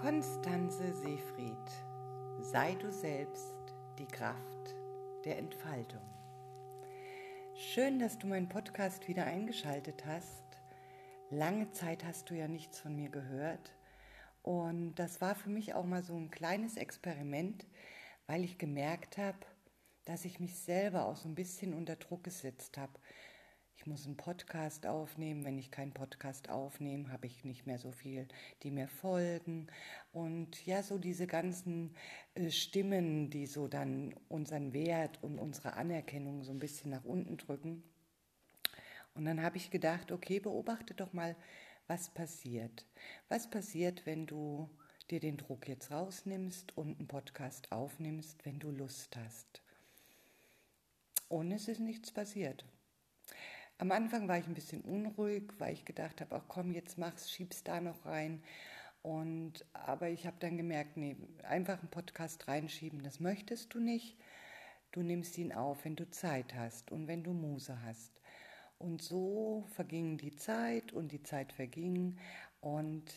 Konstanze Seefried, sei du selbst die Kraft der Entfaltung. Schön, dass du meinen Podcast wieder eingeschaltet hast. Lange Zeit hast du ja nichts von mir gehört. Und das war für mich auch mal so ein kleines Experiment, weil ich gemerkt habe, dass ich mich selber auch so ein bisschen unter Druck gesetzt habe ich muss einen Podcast aufnehmen. Wenn ich keinen Podcast aufnehme, habe ich nicht mehr so viel, die mir folgen. Und ja, so diese ganzen äh, Stimmen, die so dann unseren Wert und unsere Anerkennung so ein bisschen nach unten drücken. Und dann habe ich gedacht, okay, beobachte doch mal, was passiert. Was passiert, wenn du dir den Druck jetzt rausnimmst und einen Podcast aufnimmst, wenn du Lust hast. Und es ist nichts passiert. Am Anfang war ich ein bisschen unruhig, weil ich gedacht habe, ach komm, jetzt mach's, schieb's da noch rein. Und aber ich habe dann gemerkt, nee, einfach einen Podcast reinschieben, das möchtest du nicht. Du nimmst ihn auf, wenn du Zeit hast und wenn du Muse hast. Und so verging die Zeit und die Zeit verging. Und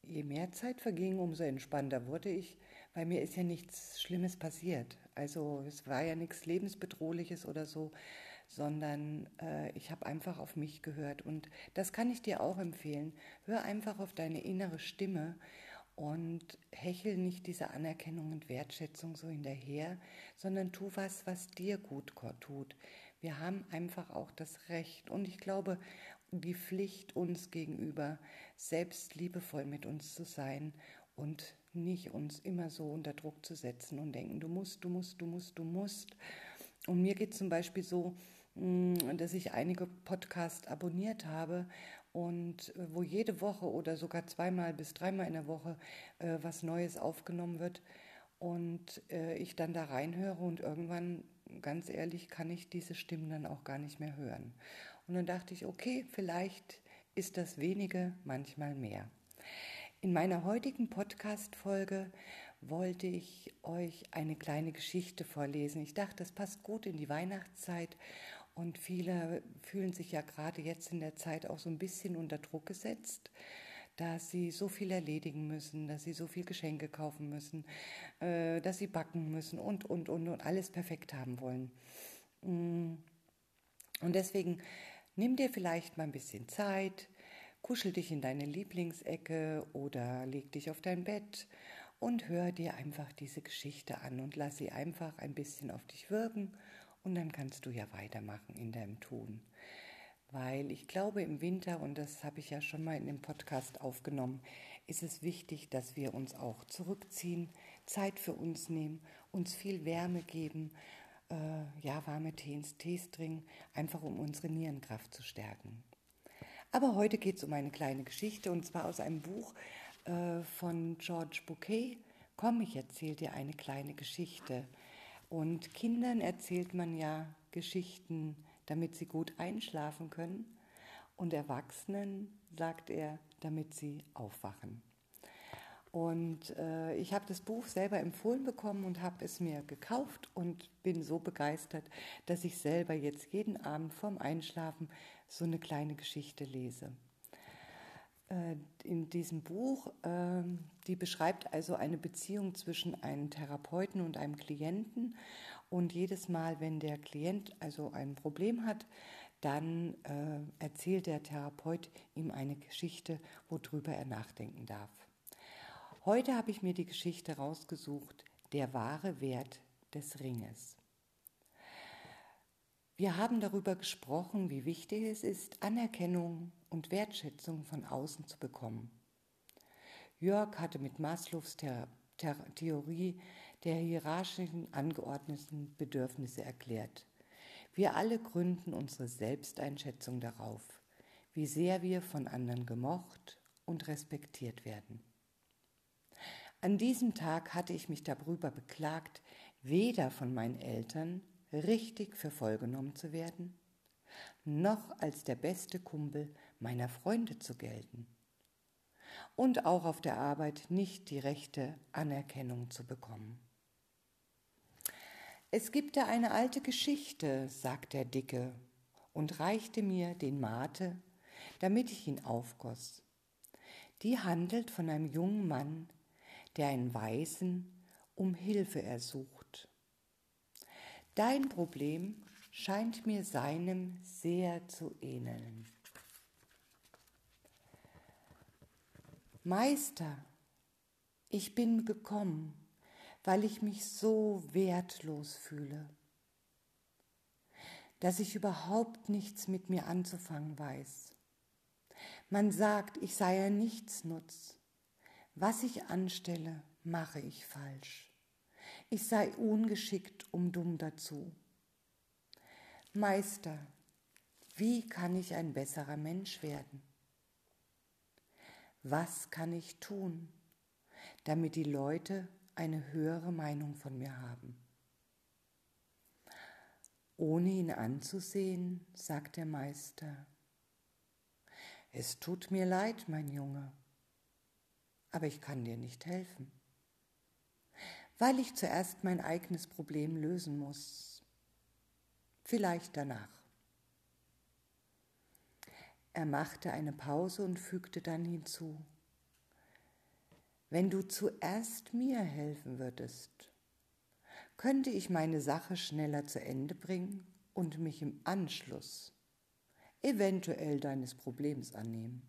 je mehr Zeit verging, umso entspannter wurde ich, weil mir ist ja nichts Schlimmes passiert. Also es war ja nichts Lebensbedrohliches oder so, sondern äh, ich habe einfach auf mich gehört. Und das kann ich dir auch empfehlen. Hör einfach auf deine innere Stimme und hechel nicht diese Anerkennung und Wertschätzung so hinterher, sondern tu was, was dir gut tut. Wir haben einfach auch das Recht und ich glaube, die Pflicht uns gegenüber, selbst liebevoll mit uns zu sein und nicht uns immer so unter Druck zu setzen und denken, du musst, du musst, du musst, du musst. Und mir geht zum Beispiel so, dass ich einige Podcasts abonniert habe und äh, wo jede Woche oder sogar zweimal bis dreimal in der Woche äh, was Neues aufgenommen wird und äh, ich dann da reinhöre und irgendwann, ganz ehrlich, kann ich diese Stimmen dann auch gar nicht mehr hören. Und dann dachte ich, okay, vielleicht ist das wenige manchmal mehr. In meiner heutigen Podcast-Folge wollte ich euch eine kleine Geschichte vorlesen. Ich dachte, das passt gut in die Weihnachtszeit und viele fühlen sich ja gerade jetzt in der Zeit auch so ein bisschen unter Druck gesetzt, dass sie so viel erledigen müssen, dass sie so viel Geschenke kaufen müssen, äh, dass sie backen müssen und, und, und, und alles perfekt haben wollen. Mm. Und deswegen nimm dir vielleicht mal ein bisschen Zeit, kuschel dich in deine Lieblingsecke oder leg dich auf dein Bett und hör dir einfach diese Geschichte an und lass sie einfach ein bisschen auf dich wirken und dann kannst du ja weitermachen in deinem Tun. Weil ich glaube, im Winter, und das habe ich ja schon mal in dem Podcast aufgenommen, ist es wichtig, dass wir uns auch zurückziehen, Zeit für uns nehmen, uns viel Wärme geben, äh, ja, warme Tees, Tees trinken, einfach um unsere Nierenkraft zu stärken. Aber heute geht es um eine kleine Geschichte und zwar aus einem Buch äh, von George Bouquet. Komm, ich erzähle dir eine kleine Geschichte. Und Kindern erzählt man ja Geschichten, damit sie gut einschlafen können. Und Erwachsenen sagt er, damit sie aufwachen. Und äh, ich habe das Buch selber empfohlen bekommen und habe es mir gekauft und bin so begeistert, dass ich selber jetzt jeden Abend vorm Einschlafen so eine kleine Geschichte lese. Äh, in diesem Buch, ähm, die beschreibt also eine Beziehung zwischen einem Therapeuten und einem Klienten. Und jedes Mal, wenn der Klient also ein Problem hat, dann äh, erzählt der Therapeut ihm eine Geschichte, worüber er nachdenken darf. Heute habe ich mir die Geschichte rausgesucht, der wahre Wert des Ringes. Wir haben darüber gesprochen, wie wichtig es ist, Anerkennung und Wertschätzung von außen zu bekommen. Jörg hatte mit Maslows Theorie der hierarchischen angeordneten Bedürfnisse erklärt. Wir alle gründen unsere Selbsteinschätzung darauf, wie sehr wir von anderen gemocht und respektiert werden. An diesem Tag hatte ich mich darüber beklagt, weder von meinen Eltern richtig für voll genommen zu werden, noch als der beste Kumpel meiner Freunde zu gelten und auch auf der Arbeit nicht die rechte Anerkennung zu bekommen. Es gibt da eine alte Geschichte, sagt der Dicke und reichte mir den Mate, damit ich ihn aufgoss. Die handelt von einem jungen Mann, der einen Weisen um Hilfe ersucht. Dein Problem scheint mir seinem sehr zu ähneln. Meister, ich bin gekommen, weil ich mich so wertlos fühle, dass ich überhaupt nichts mit mir anzufangen weiß. Man sagt, ich sei ein Nichtsnutz. Was ich anstelle, mache ich falsch. Ich sei ungeschickt um dumm dazu. Meister, wie kann ich ein besserer Mensch werden? Was kann ich tun, damit die Leute eine höhere Meinung von mir haben? Ohne ihn anzusehen, sagt der Meister, es tut mir leid, mein Junge, aber ich kann dir nicht helfen, weil ich zuerst mein eigenes Problem lösen muss, vielleicht danach. Er machte eine Pause und fügte dann hinzu, wenn du zuerst mir helfen würdest, könnte ich meine Sache schneller zu Ende bringen und mich im Anschluss eventuell deines Problems annehmen.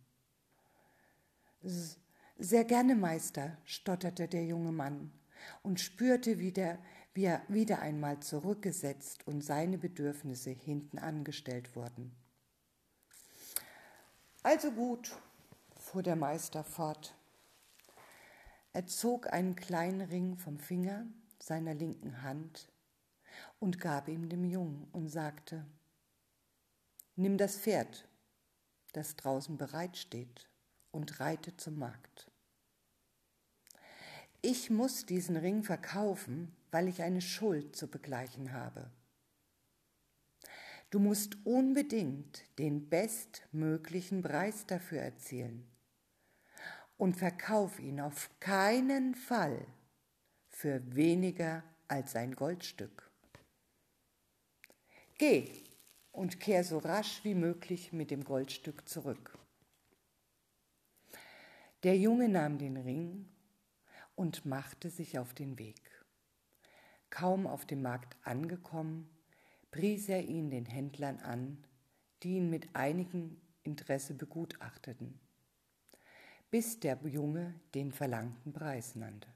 Sehr gerne, Meister, stotterte der junge Mann und spürte wieder, wie er wieder einmal zurückgesetzt und seine Bedürfnisse hinten angestellt wurden. Also gut, fuhr der Meister fort. Er zog einen kleinen Ring vom Finger seiner linken Hand und gab ihm dem Jungen und sagte, Nimm das Pferd, das draußen bereitsteht, und reite zum Markt. Ich muss diesen Ring verkaufen, weil ich eine Schuld zu begleichen habe. Du musst unbedingt den bestmöglichen Preis dafür erzielen und verkauf ihn auf keinen Fall für weniger als ein Goldstück. Geh und kehr so rasch wie möglich mit dem Goldstück zurück. Der Junge nahm den Ring und machte sich auf den Weg. Kaum auf dem Markt angekommen, pries er ihn den Händlern an, die ihn mit einigem Interesse begutachteten, bis der Junge den verlangten Preis nannte.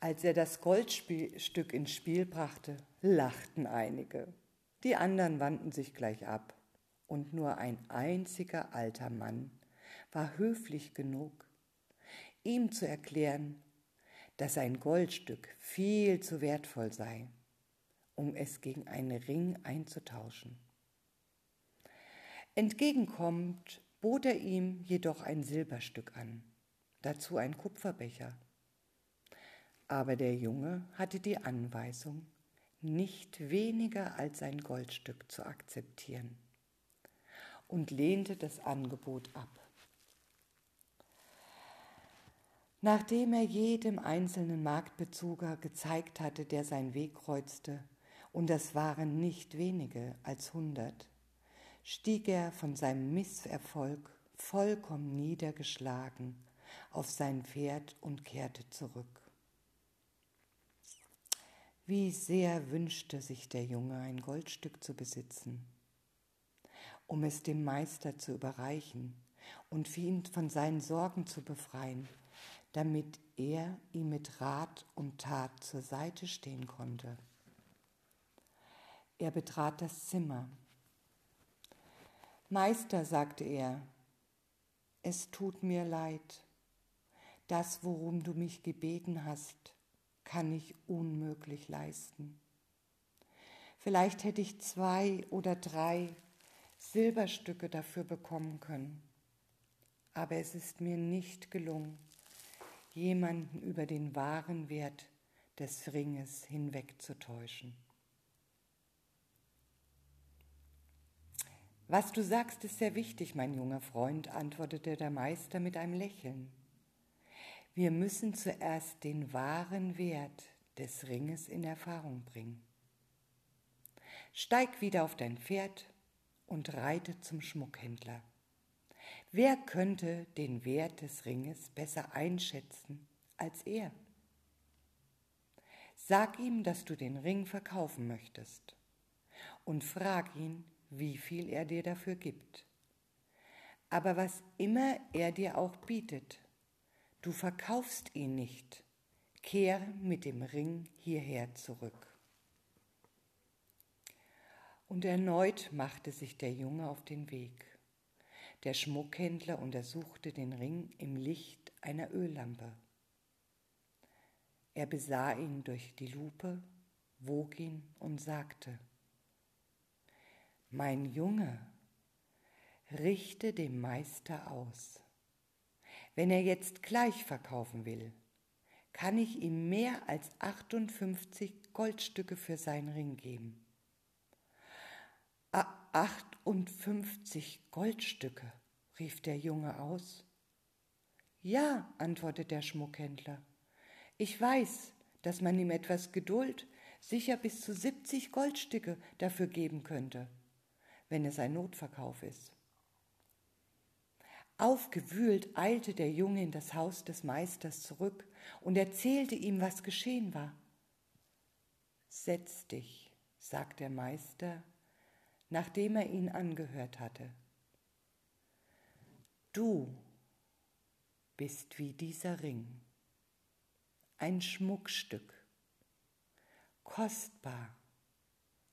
Als er das Goldstück ins Spiel brachte, lachten einige. Die anderen wandten sich gleich ab, und nur ein einziger alter Mann war höflich genug, ihm zu erklären, dass ein Goldstück viel zu wertvoll sei, um es gegen einen Ring einzutauschen. Entgegenkommend bot er ihm jedoch ein Silberstück an, dazu ein Kupferbecher. Aber der Junge hatte die Anweisung, nicht weniger als ein Goldstück zu akzeptieren und lehnte das Angebot ab. Nachdem er jedem einzelnen Marktbezuger gezeigt hatte, der seinen Weg kreuzte, und das waren nicht wenige als hundert, stieg er von seinem Misserfolg vollkommen niedergeschlagen auf sein Pferd und kehrte zurück. Wie sehr wünschte sich der Junge ein Goldstück zu besitzen, um es dem Meister zu überreichen und ihn von seinen Sorgen zu befreien, damit er ihm mit Rat und Tat zur Seite stehen konnte. Er betrat das Zimmer. Meister, sagte er, es tut mir leid. Das, worum du mich gebeten hast, kann ich unmöglich leisten. Vielleicht hätte ich zwei oder drei Silberstücke dafür bekommen können, aber es ist mir nicht gelungen, jemanden über den wahren Wert des Ringes hinwegzutäuschen. Was du sagst, ist sehr wichtig, mein junger Freund, antwortete der Meister mit einem Lächeln. Wir müssen zuerst den wahren Wert des Ringes in Erfahrung bringen. Steig wieder auf dein Pferd und reite zum Schmuckhändler. Wer könnte den Wert des Ringes besser einschätzen als er? Sag ihm, dass du den Ring verkaufen möchtest und frag ihn, wie viel er dir dafür gibt. Aber was immer er dir auch bietet, du verkaufst ihn nicht, kehre mit dem Ring hierher zurück. Und erneut machte sich der Junge auf den Weg. Der Schmuckhändler untersuchte den Ring im Licht einer Öllampe. Er besah ihn durch die Lupe, wog ihn und sagte, Mein Junge, richte dem Meister aus. Wenn er jetzt gleich verkaufen will, kann ich ihm mehr als 58 Goldstücke für seinen Ring geben. 58 Goldstücke, rief der Junge aus. Ja, antwortete der Schmuckhändler. Ich weiß, dass man ihm etwas Geduld, sicher bis zu 70 Goldstücke dafür geben könnte, wenn es ein Notverkauf ist. Aufgewühlt eilte der Junge in das Haus des Meisters zurück und erzählte ihm, was geschehen war. Setz dich, sagt der Meister nachdem er ihn angehört hatte. Du bist wie dieser Ring, ein Schmuckstück, kostbar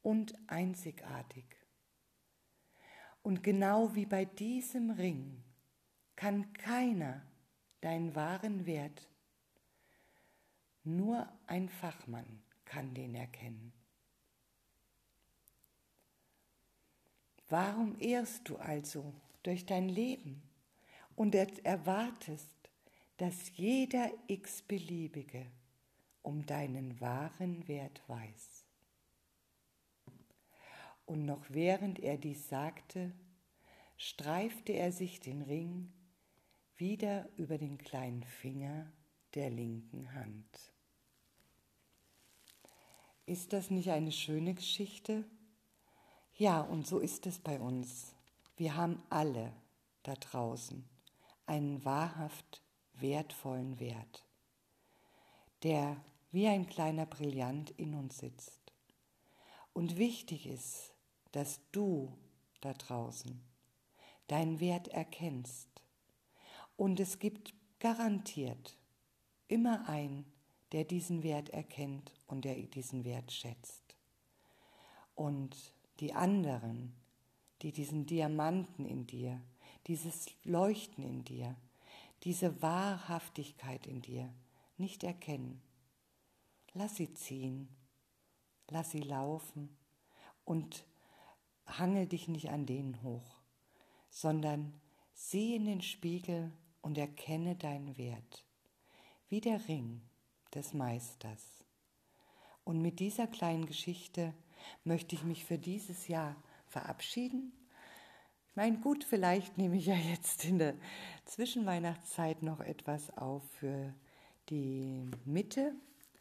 und einzigartig. Und genau wie bei diesem Ring kann keiner deinen wahren Wert, nur ein Fachmann kann den erkennen. Warum ehrst du also durch dein Leben und erwartest, dass jeder x-beliebige um deinen wahren Wert weiß? Und noch während er dies sagte, streifte er sich den Ring wieder über den kleinen Finger der linken Hand. Ist das nicht eine schöne Geschichte? Ja, und so ist es bei uns. Wir haben alle da draußen einen wahrhaft wertvollen Wert, der wie ein kleiner Brillant in uns sitzt. Und wichtig ist, dass du da draußen deinen Wert erkennst. Und es gibt garantiert immer einen, der diesen Wert erkennt und der diesen Wert schätzt. Und die anderen, die diesen Diamanten in dir, dieses Leuchten in dir, diese Wahrhaftigkeit in dir nicht erkennen. Lass sie ziehen, lass sie laufen und hangel dich nicht an denen hoch, sondern sieh in den Spiegel und erkenne deinen Wert, wie der Ring des Meisters. Und mit dieser kleinen Geschichte möchte ich mich für dieses Jahr verabschieden. Ich meine, gut, vielleicht nehme ich ja jetzt in der Zwischenweihnachtszeit noch etwas auf für die Mitte,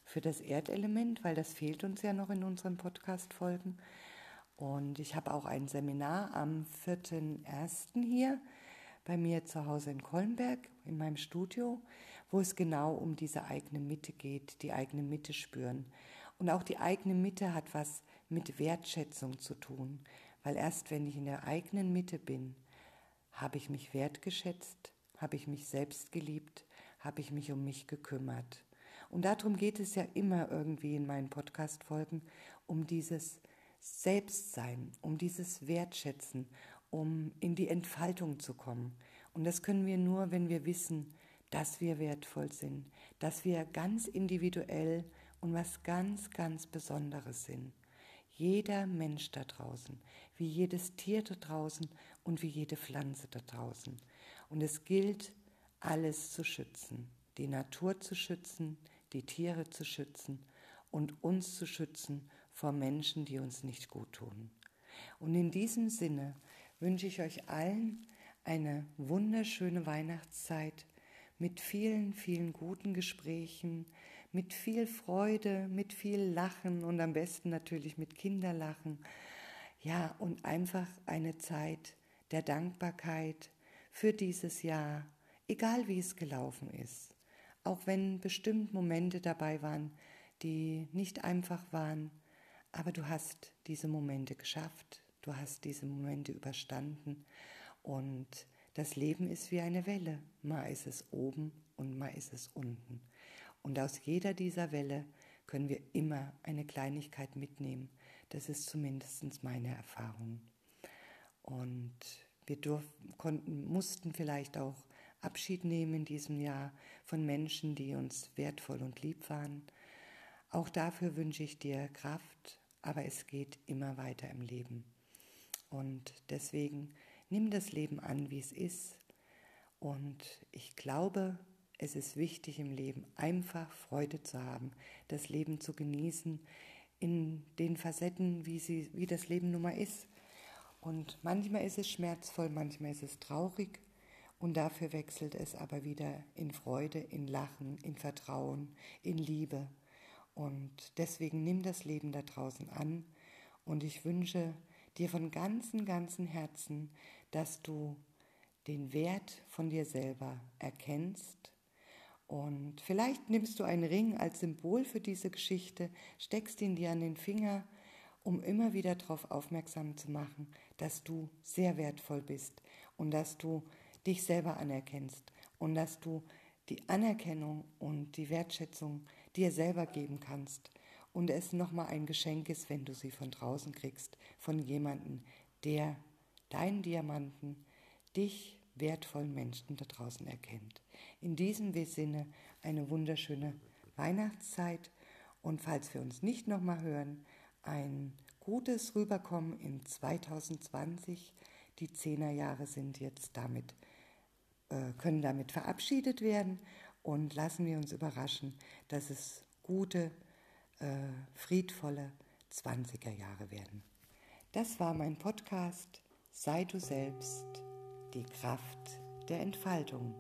für das Erdelement, weil das fehlt uns ja noch in unseren Podcast-Folgen. Und ich habe auch ein Seminar am 4.1. hier bei mir zu Hause in Kollenberg in meinem Studio, wo es genau um diese eigene Mitte geht, die eigene Mitte spüren. Und auch die eigene Mitte hat was mit Wertschätzung zu tun, weil erst wenn ich in der eigenen Mitte bin, habe ich mich wertgeschätzt, habe ich mich selbst geliebt, habe ich mich um mich gekümmert. Und darum geht es ja immer irgendwie in meinen Podcast-Folgen, um dieses Selbstsein, um dieses Wertschätzen, um in die Entfaltung zu kommen. Und das können wir nur, wenn wir wissen, dass wir wertvoll sind, dass wir ganz individuell und was ganz, ganz Besonderes sind jeder Mensch da draußen, wie jedes Tier da draußen und wie jede Pflanze da draußen. Und es gilt, alles zu schützen, die Natur zu schützen, die Tiere zu schützen und uns zu schützen vor Menschen, die uns nicht gut tun. Und in diesem Sinne wünsche ich euch allen eine wunderschöne Weihnachtszeit mit vielen, vielen guten Gesprächen, mit viel Freude, mit viel Lachen und am besten natürlich mit Kinderlachen. Ja, und einfach eine Zeit der Dankbarkeit für dieses Jahr, egal wie es gelaufen ist. Auch wenn bestimmt Momente dabei waren, die nicht einfach waren, aber du hast diese Momente geschafft, du hast diese Momente überstanden und das Leben ist wie eine Welle. Mal ist es oben und mal ist es unten. Und aus jeder dieser Welle können wir immer eine Kleinigkeit mitnehmen. Das ist zumindest meine Erfahrung. Und wir durften, konnten, mussten vielleicht auch Abschied nehmen in diesem Jahr von Menschen, die uns wertvoll und lieb waren. Auch dafür wünsche ich dir Kraft, aber es geht immer weiter im Leben. Und deswegen nimm das Leben an, wie es ist. Und ich glaube, es ist wichtig im Leben einfach Freude zu haben, das Leben zu genießen in den Facetten, wie, sie, wie das Leben nun mal ist. Und manchmal ist es schmerzvoll, manchmal ist es traurig und dafür wechselt es aber wieder in Freude, in Lachen, in Vertrauen, in Liebe. Und deswegen nimm das Leben da draußen an. Und ich wünsche dir von ganzem, ganzem Herzen, dass du den Wert von dir selber erkennst. Und vielleicht nimmst du einen Ring als Symbol für diese Geschichte, steckst ihn dir an den Finger um immer wieder darauf aufmerksam zu machen, dass du sehr wertvoll bist und dass du dich selber anerkennst und dass du die Anerkennung und die Wertschätzung dir selber geben kannst und es nochmal ein Geschenk ist, wenn du sie von draußen kriegst, von jemandem, der deinen Diamanten, dich wertvollen Menschen da draußen erkennt. In diesem Sinne eine wunderschöne Weihnachtszeit und falls wir uns nicht nochmal hören, ein gutes Rüberkommen in 2020. Die Zehnerjahre sind jetzt damit, äh, können damit verabschiedet werden und lassen wir uns überraschen, dass es gute, äh, friedvolle 20er Jahre werden. Das war mein Podcast. Sei du selbst, die Kraft der Entfaltung.